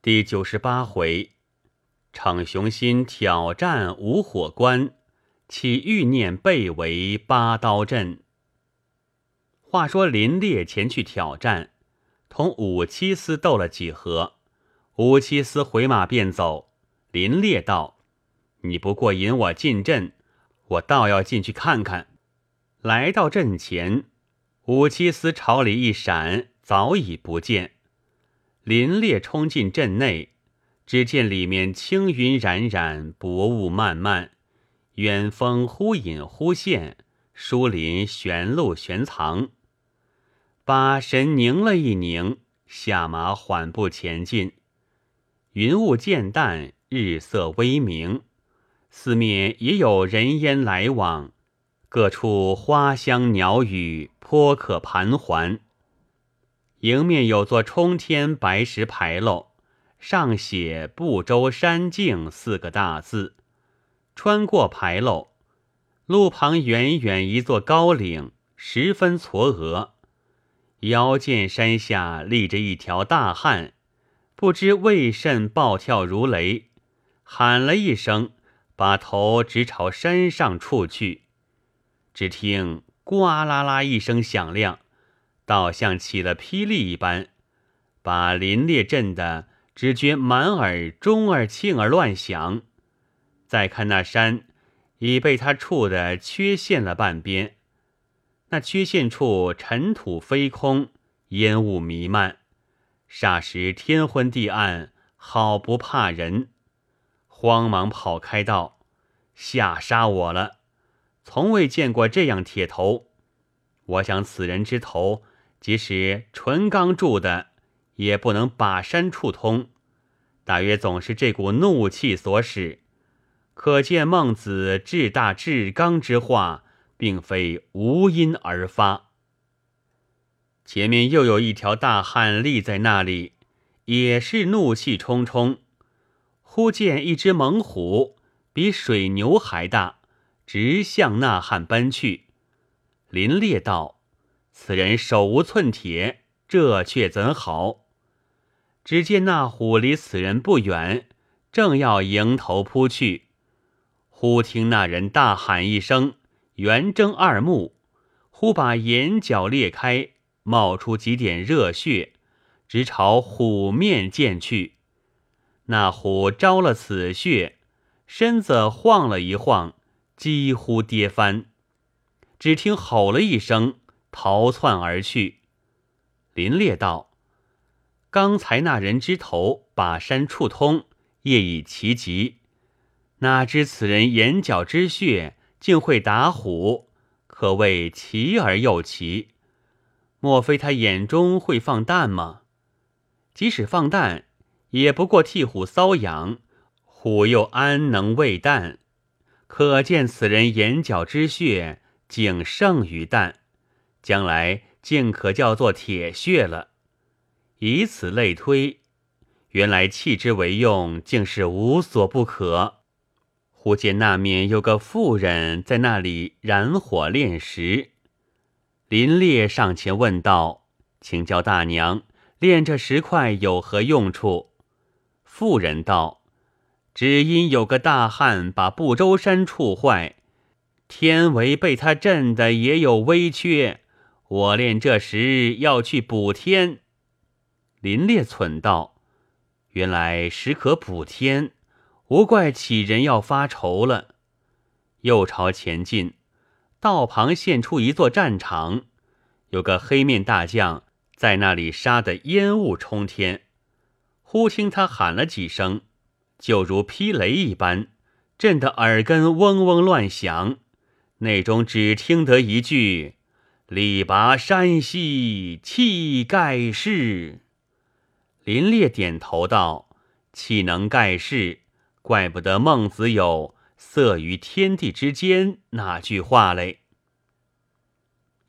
第九十八回，逞雄心挑战五火关，起欲念被围八刀阵。话说林烈前去挑战，同武七思斗了几合，武七思回马便走。林烈道：“你不过引我进阵，我倒要进去看看。”来到阵前，武七思朝里一闪，早已不见。林烈冲进阵内，只见里面青云冉冉，薄雾漫漫，远风忽隐忽现，疏林悬露悬藏。把神凝了一凝，下马缓步前进。云雾渐淡，日色微明，四面也有人烟来往，各处花香鸟语，颇可盘桓。迎面有座冲天白石牌楼，上写“不周山境”四个大字。穿过牌楼，路旁远远一座高岭，十分嵯峨。遥见山下立着一条大汉，不知为甚暴跳如雷，喊了一声，把头直朝山上处去。只听“呱啦啦”一声响亮，倒像起了霹雳一般，把林烈震得只觉满耳中耳磬耳乱响。再看那山，已被他触得缺陷了半边。那缺陷处尘土飞空，烟雾弥漫，霎时天昏地暗，好不怕人。慌忙跑开道：“吓杀我了！从未见过这样铁头。我想此人之头，即使纯钢铸的，也不能把山触通。大约总是这股怒气所使。可见孟子至大至刚之话。”并非无因而发。前面又有一条大汉立在那里，也是怒气冲冲。忽见一只猛虎，比水牛还大，直向那汉奔去。林烈道：“此人手无寸铁，这却怎好？”只见那虎离此人不远，正要迎头扑去，忽听那人大喊一声。圆睁二目，忽把眼角裂开，冒出几点热血，直朝虎面溅去。那虎招了此血，身子晃了一晃，几乎跌翻。只听吼了一声，逃窜而去。林烈道：“刚才那人之头把山触通，业已奇极，哪知此人眼角之血。”竟会打虎，可谓奇而又奇。莫非他眼中会放弹吗？即使放弹，也不过替虎瘙痒，虎又安能喂弹？可见此人眼角之血竟胜于弹，将来竟可叫做铁血了。以此类推，原来弃之为用，竟是无所不可。忽见那面有个妇人在那里燃火炼石，林烈上前问道：“请教大娘，炼这石块有何用处？”妇人道：“只因有个大汉把不周山触坏，天为被他震的也有微缺，我炼这石要去补天。”林烈忖道：“原来石可补天。”无怪杞人要发愁了。又朝前进，道旁现出一座战场，有个黑面大将在那里杀得烟雾冲天。忽听他喊了几声，就如霹雷一般，震得耳根嗡嗡乱响。内中只听得一句：“力拔山兮气盖世。”林烈点头道：“气能盖世。”怪不得孟子有“色于天地之间”那句话嘞。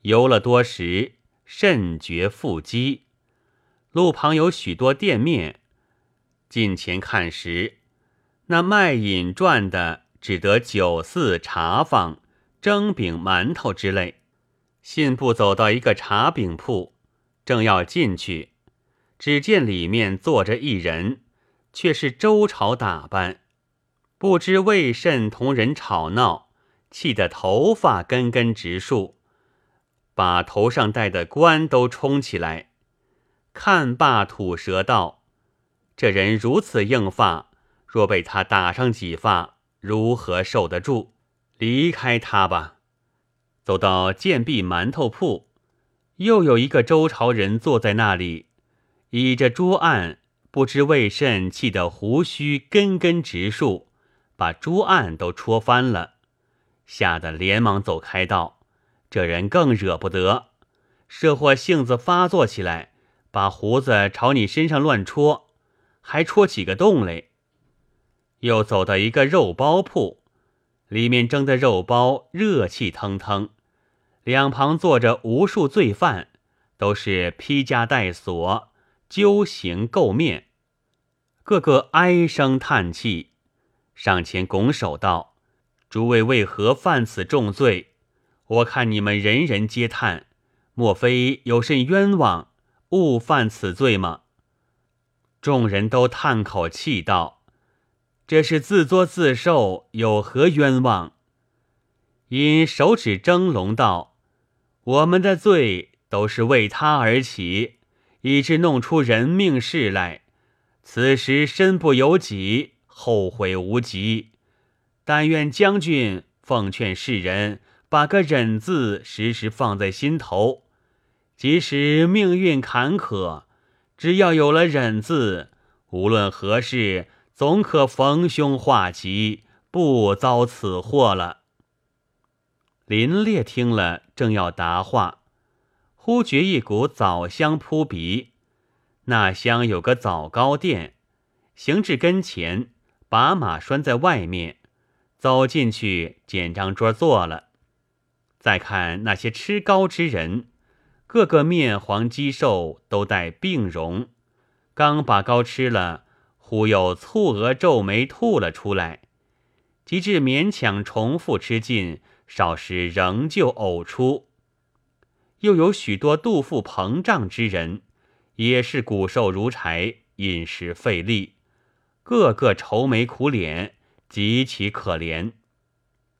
游了多时，甚觉腹饥。路旁有许多店面，近前看时，那卖饮赚的只得酒肆、茶坊、蒸饼、馒头之类。信步走到一个茶饼铺，正要进去，只见里面坐着一人。却是周朝打扮，不知为甚同人吵闹，气得头发根根直竖，把头上戴的冠都冲起来。看罢吐舌道：“这人如此硬发，若被他打上几发，如何受得住？离开他吧。”走到建壁馒头铺，又有一个周朝人坐在那里，倚着桌案，不知为甚气得胡须根根直竖，把桌案都戳翻了，吓得连忙走开道：“这人更惹不得，这货性子发作起来，把胡子朝你身上乱戳，还戳起个洞来。”又走到一个肉包铺，里面蒸的肉包热气腾腾。两旁坐着无数罪犯，都是披枷带锁、揪刑垢面，个个唉声叹气，上前拱手道：“诸位为何犯此重罪？我看你们人人皆叹，莫非有甚冤枉，误犯此罪吗？”众人都叹口气道：“这是自作自受，有何冤枉？”因手指蒸笼道。我们的罪都是为他而起，以致弄出人命事来。此时身不由己，后悔无极。但愿将军奉劝世人，把个忍字时时放在心头。即使命运坎坷，只要有了忍字，无论何事，总可逢凶化吉，不遭此祸了。林烈听了，正要答话，忽觉一股枣香扑鼻。那乡有个枣糕店，行至跟前，把马拴在外面，走进去，捡张桌坐了。再看那些吃糕之人，个个面黄肌瘦，都带病容。刚把糕吃了，忽又蹙额皱眉吐了出来，及至勉强重复吃尽。少时仍旧呕出，又有许多肚腹膨胀之人，也是骨瘦如柴，饮食费力，个个愁眉苦脸，极其可怜。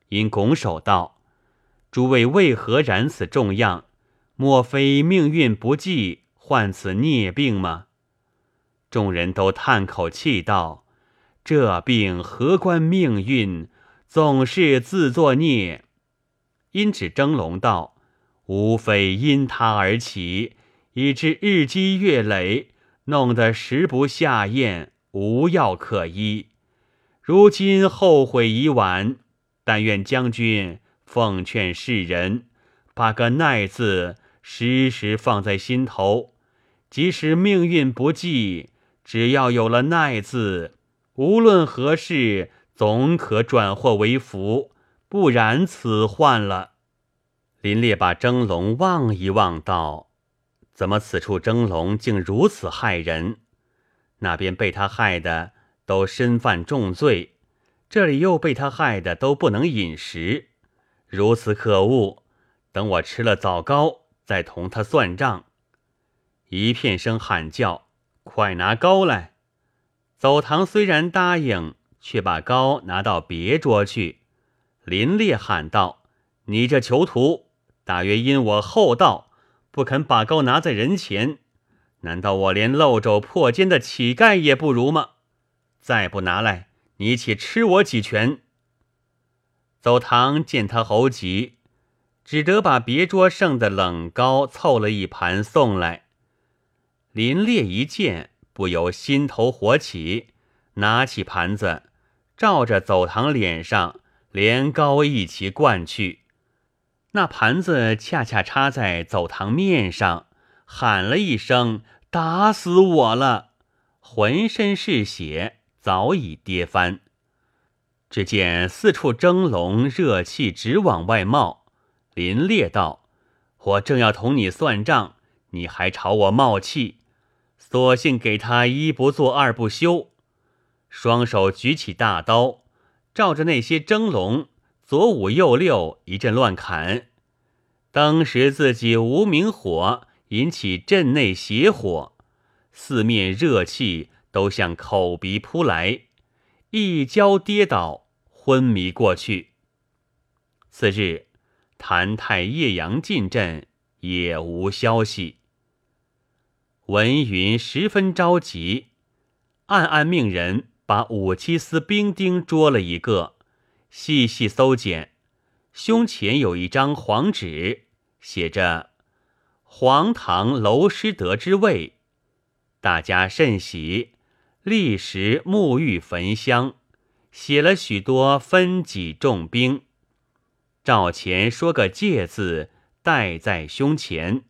因拱手道：“诸位为何染此重样？莫非命运不济，患此孽病吗？”众人都叹口气道：“这病何关命运？总是自作孽。”因指蒸笼道：“无非因他而起，以致日积月累，弄得食不下咽，无药可医。如今后悔已晚，但愿将军奉劝世人，把个耐字时时放在心头。即使命运不济，只要有了耐字，无论何事，总可转祸为福。”不然，此患了。林烈把蒸笼望一望，道：“怎么此处蒸笼竟如此害人？那边被他害的都身犯重罪，这里又被他害的都不能饮食，如此可恶！等我吃了枣糕，再同他算账。”一片声喊叫：“快拿糕来！”走堂虽然答应，却把糕拿到别桌去。林烈喊道：“你这囚徒，大约因我厚道，不肯把糕拿在人前。难道我连漏肘破肩的乞丐也不如吗？再不拿来，你且吃我几拳！”走堂见他猴急，只得把别桌剩的冷糕凑了一盘送来。林烈一见，不由心头火起，拿起盘子，照着走堂脸上。连糕一齐灌去，那盘子恰恰插在走堂面上，喊了一声：“打死我了！”浑身是血，早已跌翻。只见四处蒸笼，热气直往外冒。林烈道：“我正要同你算账，你还朝我冒气，索性给他一不做二不休。”双手举起大刀。照着那些蒸笼，左五右六一阵乱砍，当时自己无名火引起阵内邪火，四面热气都向口鼻扑来，一跤跌倒，昏迷过去。次日，谭太叶阳进镇，也无消息。文云十分着急，暗暗命人把五七司兵丁捉了一个，细细搜检，胸前有一张黄纸，写着“黄堂娄师德之位”，大家甚喜，立时沐浴焚香，写了许多分给重兵。赵钱说个戒字，戴在胸前。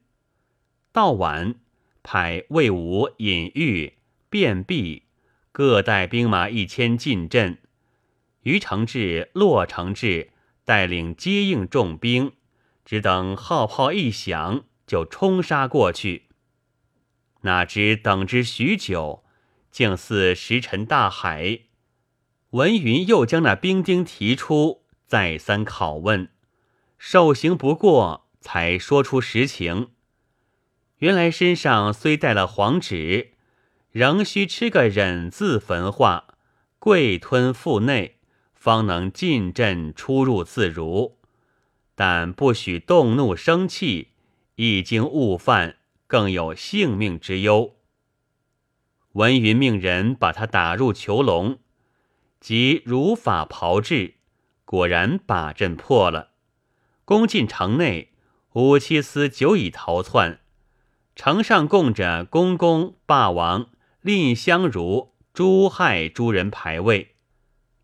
到晚。派魏武引玉、卞弼各带兵马一千进镇，于承志、骆承志带领接应重兵，只等号炮一响，就冲杀过去。哪知等之许久，竟似石沉大海。文云又将那兵丁提出，再三拷问，受刑不过，才说出实情。原来身上虽带了黄纸，仍需吃个忍字焚化，跪吞腹内，方能进阵出入自如。但不许动怒生气，一经误犯，更有性命之忧。文云命人把他打入囚笼，即如法炮制，果然把阵破了。攻进城内，五七司久已逃窜。城上供着公公、霸王、蔺相如、朱亥诸人牌位，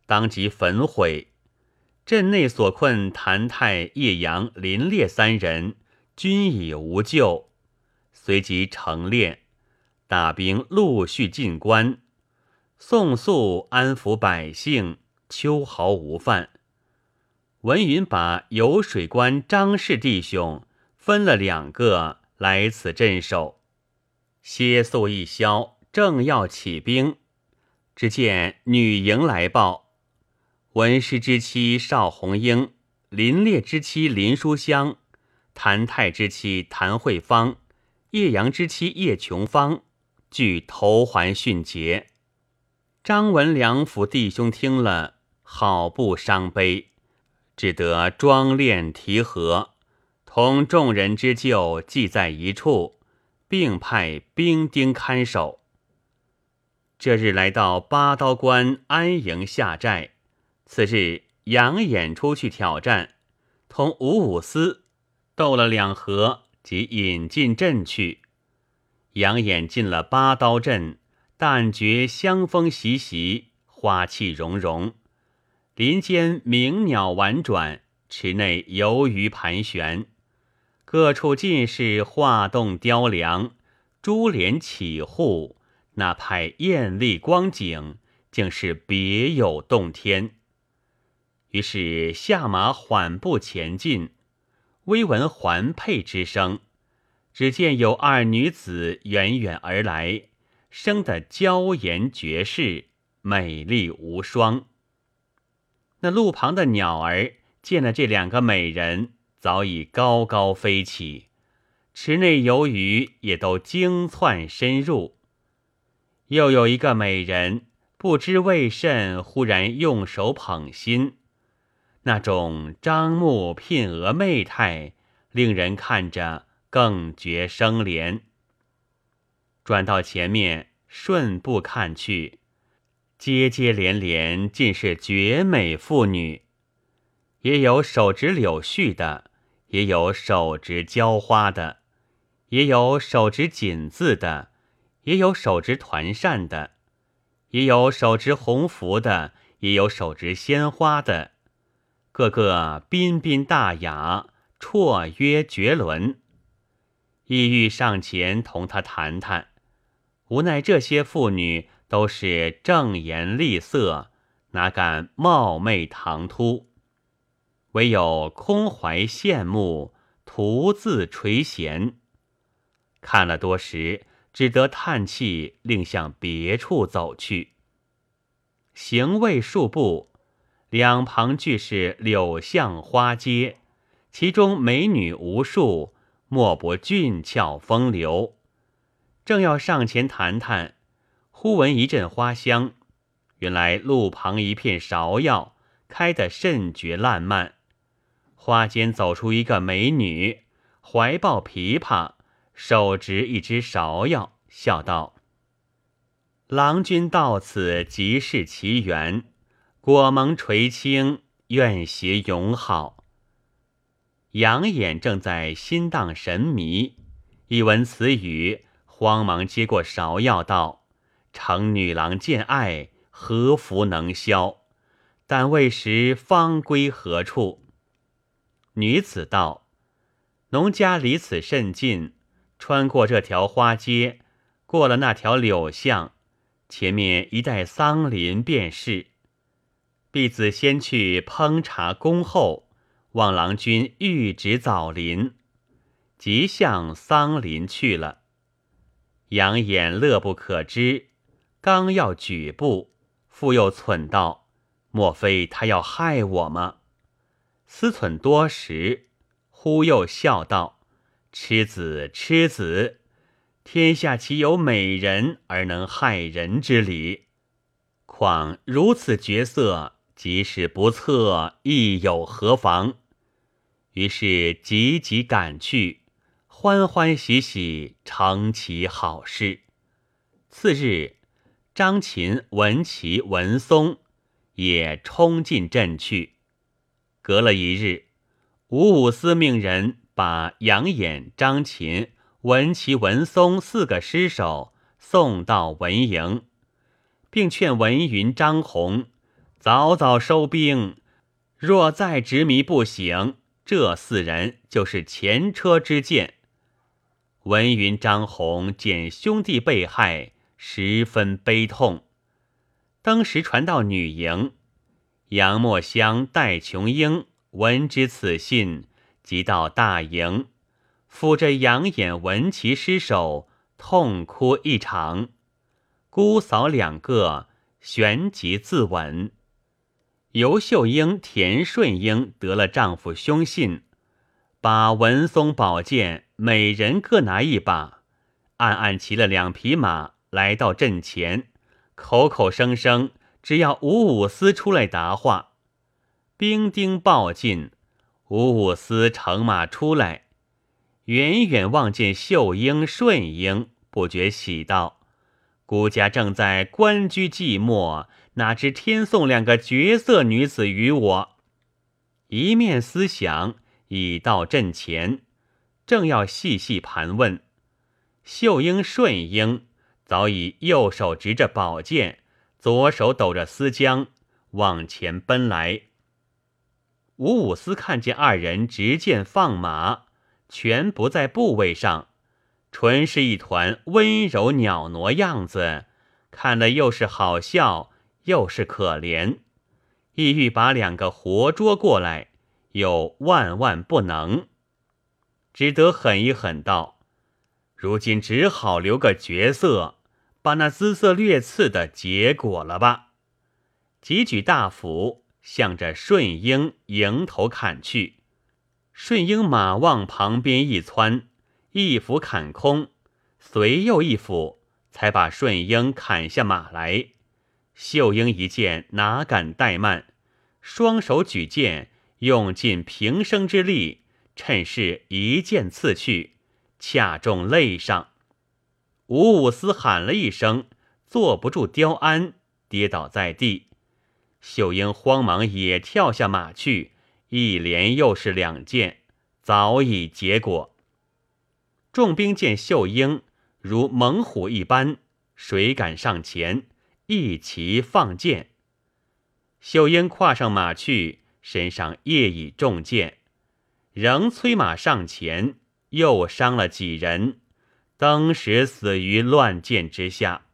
当即焚毁。镇内所困谭泰、叶阳、林烈三人均已无救，随即成列，大兵陆续进关，宋肃安抚百姓，秋毫无犯。文云把游水关张氏弟兄分了两个。来此镇守，歇宿一宵，正要起兵，只见女营来报：文师之妻邵红英、林烈之妻林书香、谭泰之妻谭慧芳、叶阳之妻叶琼芳，俱头环殉节。张文良府弟兄听了，好不伤悲，只得装殓提盒。同众人之旧记在一处，并派兵丁看守。这日来到八刀关安营下寨。次日，杨衍出去挑战，同五五司斗了两合，即引进阵去。杨衍进了八刀阵，但觉香风习习，花气融融，林间鸣鸟婉转，池内游鱼盘旋。各处尽是画栋雕梁、珠帘绮户，那派艳丽光景，竟是别有洞天。于是下马缓步前进，微闻环佩之声，只见有二女子远远而来，生得娇颜绝世，美丽无双。那路旁的鸟儿见了这两个美人。早已高高飞起，池内游鱼也都惊窜深入。又有一个美人，不知为甚，忽然用手捧心，那种张目聘额媚态，令人看着更觉生怜。转到前面，顺步看去，接接连连，尽是绝美妇女。也有手执柳絮的，也有手执浇花的，也有手执锦字的，也有手执团扇的，也有手执红拂的，也有手执鲜花的，个个彬彬大雅，绰约绝伦。意欲上前同他谈谈，无奈这些妇女都是正颜厉色，哪敢冒昧唐突。唯有空怀羡慕，徒自垂涎。看了多时，只得叹气，另向别处走去。行未数步，两旁俱是柳巷花街，其中美女无数，莫不俊俏风流。正要上前谈谈，忽闻一阵花香，原来路旁一片芍药开得甚绝烂漫。花间走出一个美女，怀抱琵琶，手执一支芍药，笑道：“郎君到此即是其缘，果蒙垂青，愿携永好。”杨眼正在心荡神迷，一闻此语，慌忙接过芍药道：“承女郎见爱，何福能消？但未时方归何处？”女子道：“农家离此甚近，穿过这条花街，过了那条柳巷，前面一带桑林便是。婢子先去烹茶恭候。”望郎君玉指早临，即向桑林去了。杨眼乐不可支，刚要举步，复又忖道：“莫非他要害我吗？”思忖多时，忽又笑道：“痴子，痴子！天下岂有美人而能害人之理？况如此绝色，即使不测，亦有何妨？”于是急急赶去，欢欢喜喜成其好事。次日，张琴、文琪、文松也冲进阵去。隔了一日，五五司命人把杨衍、张琴、文琪、文松四个尸首送到文营，并劝文云、张宏早早收兵，若再执迷不醒。这四人就是前车之鉴。文云、张宏见兄弟被害，十分悲痛。当时传到女营，杨墨香、戴琼英闻知此信，即到大营，抚着杨眼、文琪尸首，痛哭一场。姑嫂两个旋即自刎。尤秀英、田顺英得了丈夫凶信，把文松宝剑每人各拿一把，暗暗骑了两匹马来到阵前，口口声声只要五五司出来答话。兵丁报进，五五司乘马出来，远远望见秀英、顺英，不觉喜道：“孤家正在官居寂寞。”哪知天送两个绝色女子与我，一面思想，已到阵前，正要细细盘问，秀英、顺英早已右手执着宝剑，左手抖着丝缰，往前奔来。吴五思看见二人执剑放马，全不在部位上，纯是一团温柔袅娜样子，看了又是好笑。又是可怜，意欲把两个活捉过来，又万万不能，只得狠一狠道：“如今只好留个绝色，把那姿色略次的结果了吧。”即举大斧，向着顺英迎头砍去。顺英马往旁边一窜，一斧砍空，随又一斧，才把顺英砍下马来。秀英一见，哪敢怠慢，双手举剑，用尽平生之力，趁势一剑刺去，恰中肋上。五五司喊了一声，坐不住雕鞍，跌倒在地。秀英慌忙也跳下马去，一连又是两箭，早已结果。众兵见秀英如猛虎一般，谁敢上前？一齐放箭，秀英跨上马去，身上夜已中箭，仍催马上前，又伤了几人，当时死于乱箭之下。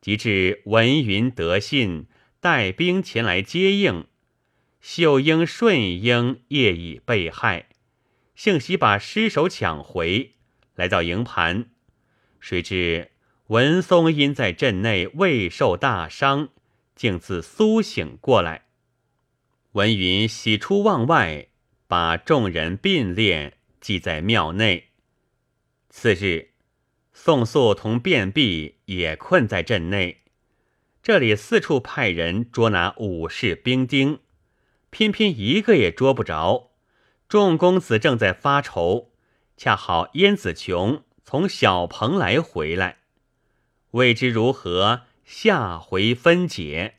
及至文云得信，带兵前来接应，秀英、顺英夜已被害，幸喜把尸首抢回，来到营盘，谁知。文松因在阵内未受大伤，竟自苏醒过来。文云喜出望外，把众人并列祭在庙内。次日，宋肃同卞弼也困在阵内，这里四处派人捉拿武士兵丁，偏偏一个也捉不着。众公子正在发愁，恰好燕子琼从小蓬莱回来，未知如何，下回分解。